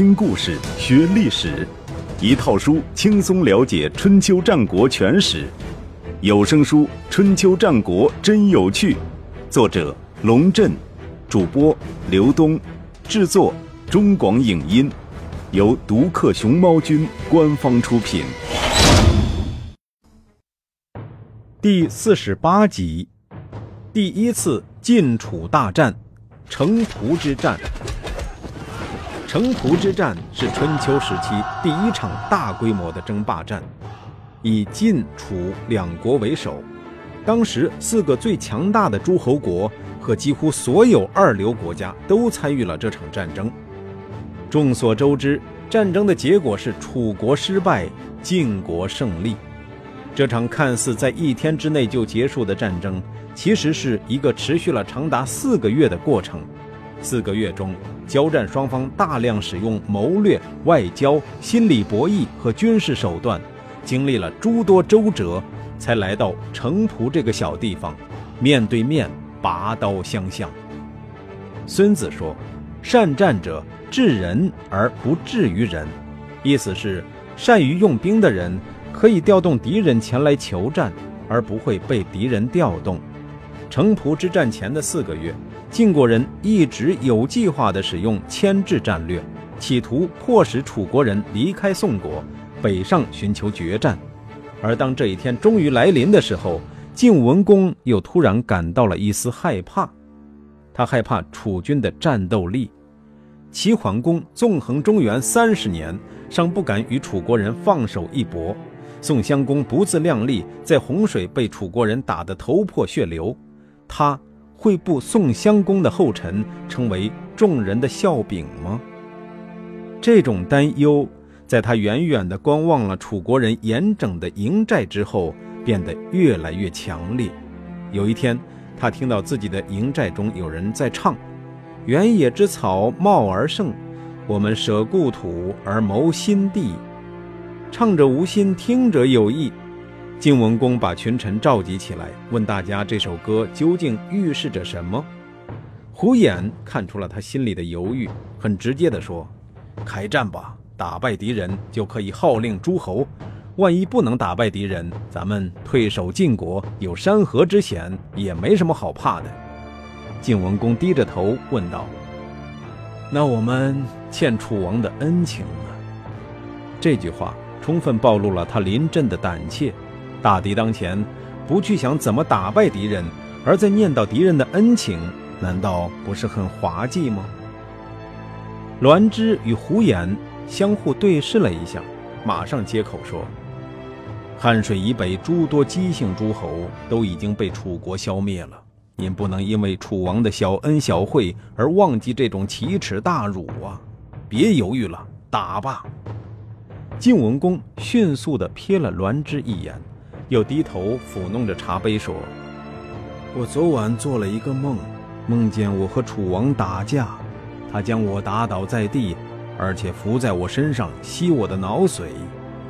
听故事学历史，一套书轻松了解春秋战国全史。有声书《春秋战国真有趣》，作者龙震，主播刘东，制作中广影音，由独克熊猫君官方出品。第四十八集，第一次晋楚大战——城濮之战。城濮之战是春秋时期第一场大规模的争霸战，以晋、楚两国为首。当时四个最强大的诸侯国和几乎所有二流国家都参与了这场战争。众所周知，战争的结果是楚国失败，晋国胜利。这场看似在一天之内就结束的战争，其实是一个持续了长达四个月的过程。四个月中，交战双方大量使用谋略、外交、心理博弈和军事手段，经历了诸多周折，才来到城濮这个小地方，面对面拔刀相向。孙子说：“善战者治人而不治于人。”意思是，善于用兵的人可以调动敌人前来求战，而不会被敌人调动。城濮之战前的四个月。晋国人一直有计划地使用牵制战略，企图迫使楚国人离开宋国，北上寻求决战。而当这一天终于来临的时候，晋文公又突然感到了一丝害怕。他害怕楚军的战斗力。齐桓公纵横中原三十年，尚不敢与楚国人放手一搏。宋襄公不自量力，在洪水被楚国人打得头破血流。他。会步宋襄公的后尘，成为众人的笑柄吗？这种担忧，在他远远地观望了楚国人严整的营寨之后，变得越来越强烈。有一天，他听到自己的营寨中有人在唱：“原野之草茂而盛，我们舍故土而谋新地。”唱者无心，听者有意。晋文公把群臣召集起来，问大家这首歌究竟预示着什么。胡衍看出了他心里的犹豫，很直接地说：“开战吧，打败敌人就可以号令诸侯。万一不能打败敌人，咱们退守晋国，有山河之险，也没什么好怕的。”晋文公低着头问道：“那我们欠楚王的恩情呢？”这句话充分暴露了他临阵的胆怯。大敌当前，不去想怎么打败敌人，而在念叨敌人的恩情，难道不是很滑稽吗？栾枝与胡衍相互对视了一下，马上接口说：“汉水以北诸多姬姓诸侯都已经被楚国消灭了，您不能因为楚王的小恩小惠而忘记这种奇耻大辱啊！别犹豫了，打吧！”晋文公迅速地瞥了栾枝一眼。又低头抚弄着茶杯说：“我昨晚做了一个梦，梦见我和楚王打架，他将我打倒在地，而且伏在我身上吸我的脑髓，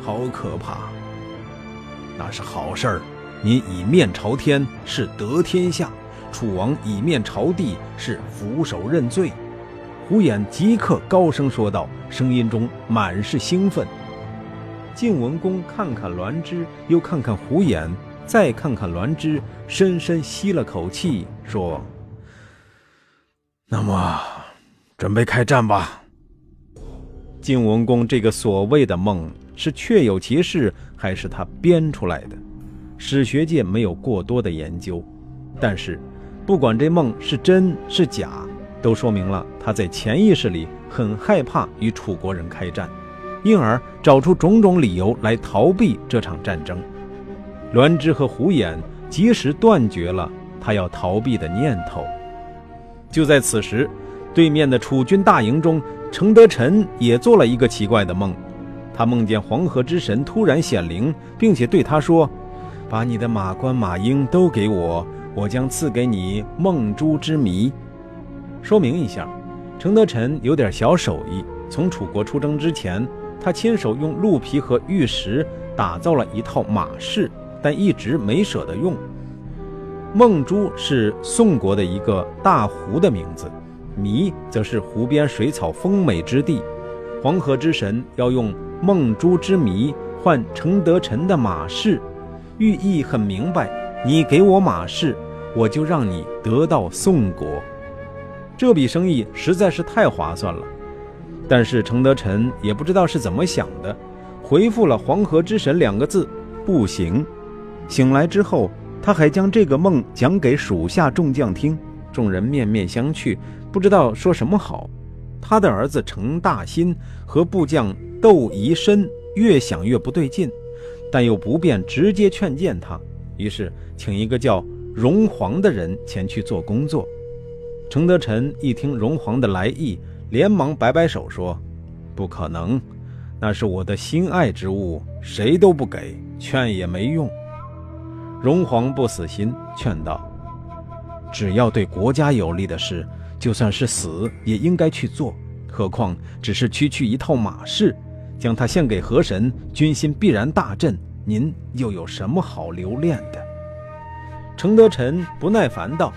好可怕！那是好事儿，你以面朝天是得天下，楚王以面朝地是俯首认罪。”胡衍即刻高声说道，声音中满是兴奋。晋文公看看栾枝，又看看胡衍，再看看栾枝，深深吸了口气，说：“那么，准备开战吧。”晋文公这个所谓的梦是确有其事，还是他编出来的？史学界没有过多的研究，但是，不管这梦是真是假，都说明了他在潜意识里很害怕与楚国人开战。因而找出种种理由来逃避这场战争。栾枝和胡衍及时断绝了他要逃避的念头。就在此时，对面的楚军大营中，程德臣也做了一个奇怪的梦。他梦见黄河之神突然显灵，并且对他说：“把你的马关、马英都给我，我将赐给你梦珠之谜。”说明一下，程德臣有点小手艺，从楚国出征之前。他亲手用鹿皮和玉石打造了一套马饰，但一直没舍得用。梦珠是宋国的一个大湖的名字，迷则是湖边水草丰美之地。黄河之神要用梦珠之谜换程德臣的马氏，寓意很明白：你给我马氏，我就让你得到宋国。这笔生意实在是太划算了。但是程德臣也不知道是怎么想的，回复了“黄河之神”两个字，不行。醒来之后，他还将这个梦讲给属下众将听，众人面面相觑，不知道说什么好。他的儿子程大新和部将窦宜深越想越不对劲，但又不便直接劝谏他，于是请一个叫荣皇的人前去做工作。程德臣一听荣皇的来意，连忙摆摆手说：“不可能，那是我的心爱之物，谁都不给，劝也没用。”荣皇不死心，劝道：“只要对国家有利的事，就算是死也应该去做。何况只是区区一套马氏，将它献给河神，军心必然大振。您又有什么好留恋的？”程德臣不耐烦道：“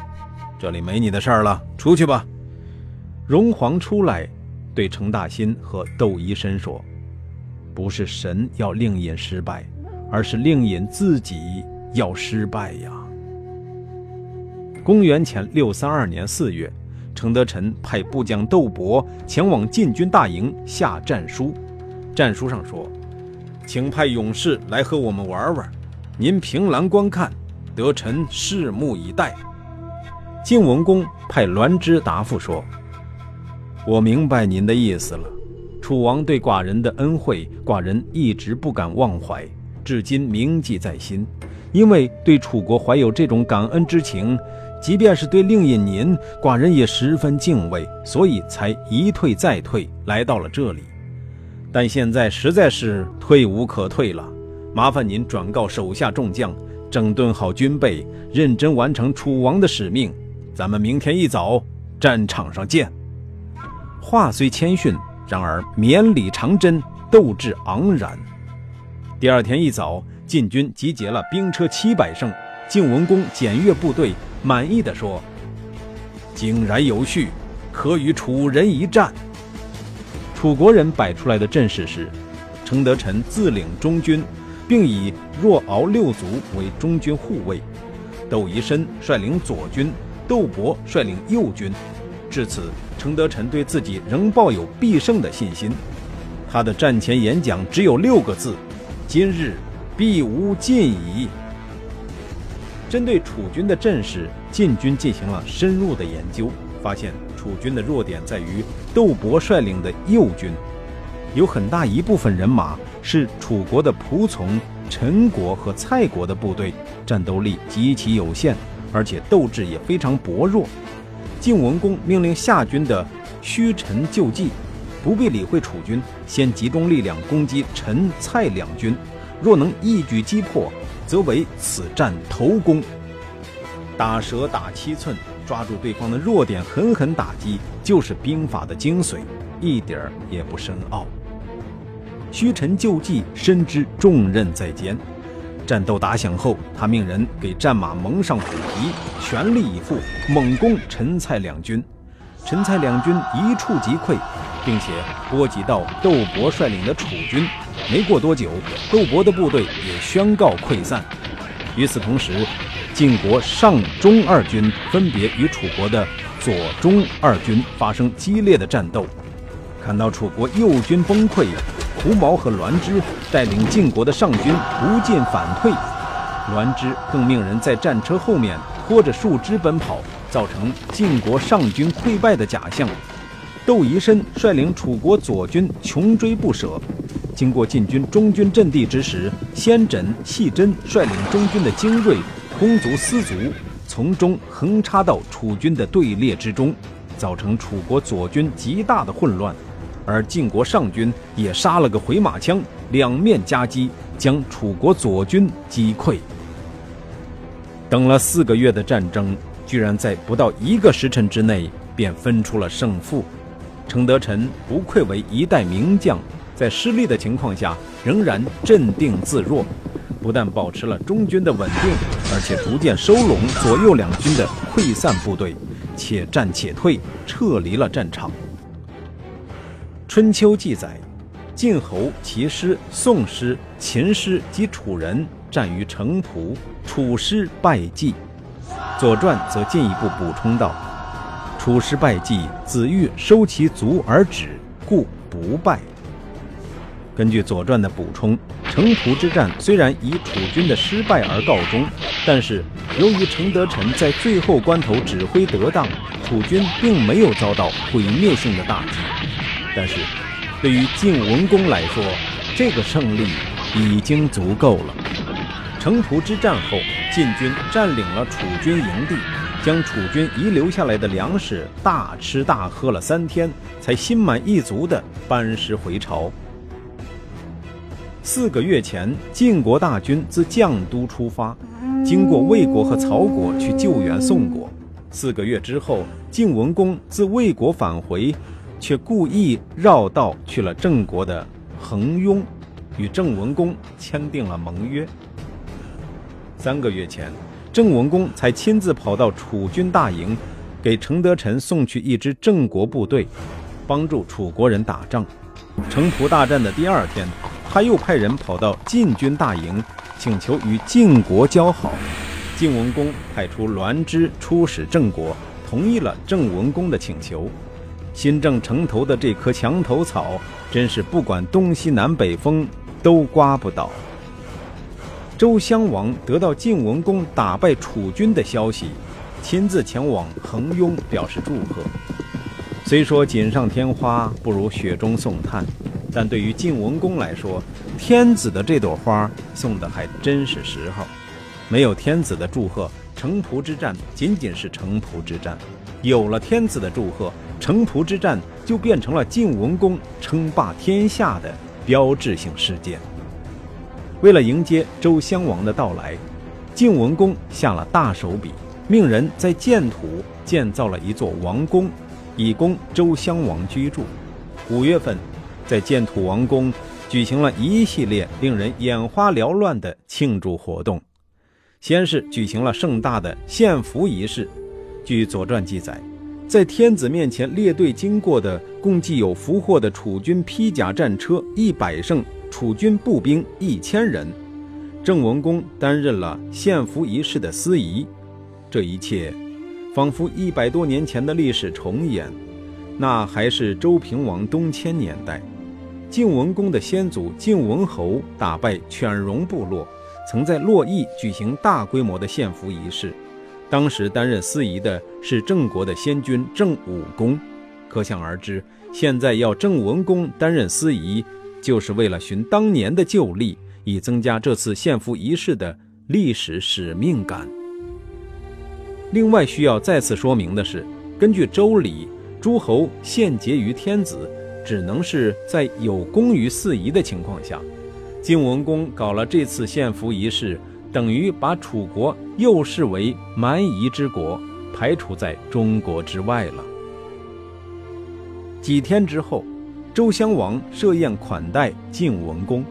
这里没你的事儿了，出去吧。”荣皇出来，对程大新和窦医生说：“不是神要令尹失败，而是令尹自己。”要失败呀！公元前六三二年四月，程德臣派部将窦伯前往晋军大营下战书。战书上说：“请派勇士来和我们玩玩，您凭栏观看，得臣拭目以待。”晋文公派栾枝答复说：“我明白您的意思了。楚王对寡人的恩惠，寡人一直不敢忘怀，至今铭记在心。”因为对楚国怀有这种感恩之情，即便是对令尹您，寡人也十分敬畏，所以才一退再退，来到了这里。但现在实在是退无可退了，麻烦您转告手下众将，整顿好军备，认真完成楚王的使命。咱们明天一早战场上见。话虽谦逊，然而绵里长针，斗志昂然。第二天一早。晋军集结了兵车七百乘，晋文公检阅部队，满意的说：“井然有序，可与楚人一战。”楚国人摆出来的阵势是：程德臣自领中军，并以若敖六族为中军护卫；窦宜深率领左军，窦伯率领右军。至此，程德臣对自己仍抱有必胜的信心。他的战前演讲只有六个字：“今日。”必无尽矣。针对楚军的阵势，晋军进行了深入的研究，发现楚军的弱点在于窦伯率领的右军，有很大一部分人马是楚国的仆从陈国和蔡国的部队，战斗力极其有限，而且斗志也非常薄弱。晋文公命令下军的虚陈就计，不必理会楚军，先集中力量攻击陈、蔡两军。若能一举击破，则为此战头功。打蛇打七寸，抓住对方的弱点，狠狠打击，就是兵法的精髓，一点儿也不深奥。虚陈就计，深知重任在肩。战斗打响后，他命人给战马蒙上虎皮，全力以赴猛攻陈蔡两军。陈蔡两军一触即溃，并且波及到窦伯率领的楚军。没过多久，窦伯的部队也宣告溃散。与此同时，晋国上中二军分别与楚国的左中二军发生激烈的战斗。看到楚国右军崩溃，胡毛和栾枝带领晋国的上军不进反退，栾枝更命人在战车后面拖着树枝奔跑，造成晋国上军溃败的假象。窦宜深率领楚国左军穷追不舍。经过晋军中军阵地之时，先轸、细真率领中军的精锐弓卒、司卒，从中横插到楚军的队列之中，造成楚国左军极大的混乱。而晋国上军也杀了个回马枪，两面夹击，将楚国左军击溃。等了四个月的战争，居然在不到一个时辰之内便分出了胜负。程德臣不愧为一代名将。在失利的情况下，仍然镇定自若，不但保持了中军的稳定，而且逐渐收拢左右两军的溃散部队，且战且退，撤离了战场。春秋》记载，晋侯、齐师、宋师、秦师及楚人战于城濮，楚师败绩。《左传》则进一步补充道：“楚师败绩，子欲收其卒而止，故不败。”根据《左传》的补充，城濮之战虽然以楚军的失败而告终，但是由于程德臣在最后关头指挥得当，楚军并没有遭到毁灭性的打击。但是，对于晋文公来说，这个胜利已经足够了。城濮之战后，晋军占领了楚军营地，将楚军遗留下来的粮食大吃大喝了三天，才心满意足地班师回朝。四个月前，晋国大军自绛都出发，经过魏国和曹国去救援宋国。四个月之后，晋文公自魏国返回，却故意绕道去了郑国的衡雍，与郑文公签订了盟约。三个月前，郑文公才亲自跑到楚军大营，给程德臣送去一支郑国部队，帮助楚国人打仗。城濮大战的第二天。他又派人跑到晋军大营，请求与晋国交好。晋文公派出栾枝出使郑国，同意了郑文公的请求。新郑城头的这棵墙头草，真是不管东西南北风都刮不倒。周襄王得到晋文公打败楚军的消息，亲自前往衡雍表示祝贺。虽说锦上添花不如雪中送炭。但对于晋文公来说，天子的这朵花送的还真是时候。没有天子的祝贺，城濮之战仅仅是城濮之战；有了天子的祝贺，城濮之战就变成了晋文公称霸天下的标志性事件。为了迎接周襄王的到来，晋文公下了大手笔，命人在建土建造了一座王宫，以供周襄王居住。五月份。在建土王宫举行了一系列令人眼花缭乱的庆祝活动。先是举行了盛大的献俘仪式。据《左传》记载，在天子面前列队经过的共计有俘获的楚军披甲战车一百乘，楚军步兵一千人。郑文公担任了献俘仪式的司仪。这一切，仿佛一百多年前的历史重演。那还是周平王东迁年代。晋文公的先祖晋文侯打败犬戎部落，曾在洛邑举行大规模的献俘仪式。当时担任司仪的是郑国的先君郑武公。可想而知，现在要郑文公担任司仪，就是为了寻当年的旧例，以增加这次献俘仪式的历史使命感。另外需要再次说明的是，根据周礼，诸侯献节于天子。只能是在有功于四夷的情况下，晋文公搞了这次献俘仪式，等于把楚国又视为蛮夷之国，排除在中国之外了。几天之后，周襄王设宴款待晋文公，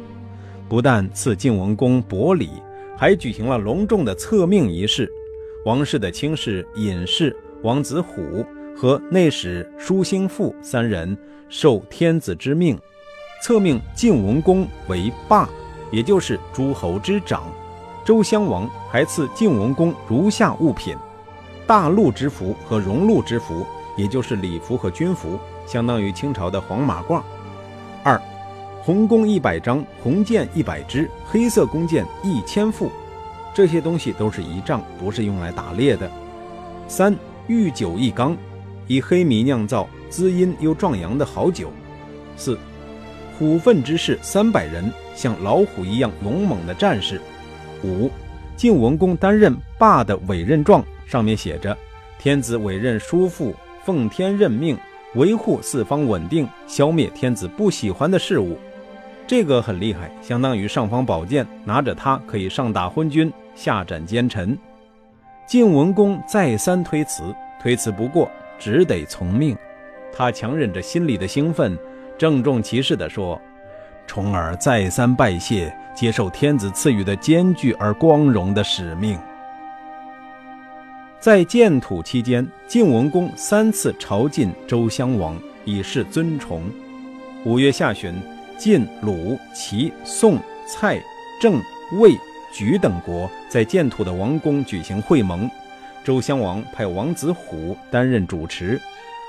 不但赐晋文公薄礼，还举行了隆重的册命仪式。王室的卿士尹氏、王子虎和内史舒兴父三人。受天子之命，册命晋文公为霸，也就是诸侯之长。周襄王还赐晋文公如下物品：大鹿之服和戎禄之服，也就是礼服和军服，相当于清朝的黄马褂。二，红弓一百张，红箭一百支，黑色弓箭一千副。这些东西都是仪仗，不是用来打猎的。三，御酒一缸，以黑米酿造。滋阴又壮阳的好酒。四，虎奋之士三百人，像老虎一样勇猛的战士。五，晋文公担任霸的委任状，上面写着：“天子委任叔父，奉天任命，维护四方稳定，消灭天子不喜欢的事物。”这个很厉害，相当于尚方宝剑，拿着它可以上打昏君，下斩奸臣。晋文公再三推辞，推辞不过，只得从命。他强忍着心里的兴奋，郑重其事地说：“重耳再三拜谢，接受天子赐予的艰巨而光荣的使命。”在建土期间，晋文公三次朝觐周襄王，以示尊崇。五月下旬，晋、鲁、齐、宋、蔡、郑、魏、莒等国在建土的王宫举行会盟，周襄王派王子虎担任主持。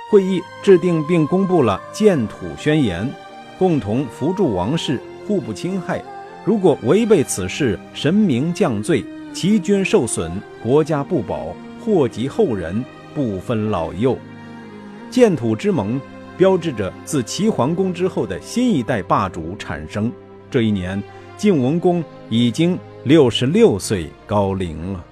会议制定并公布了建土宣言，共同扶助王室，互不侵害。如果违背此事，神明降罪，齐军受损，国家不保，祸及后人，不分老幼。建土之盟，标志着自齐桓公之后的新一代霸主产生。这一年，晋文公已经六十六岁高龄了。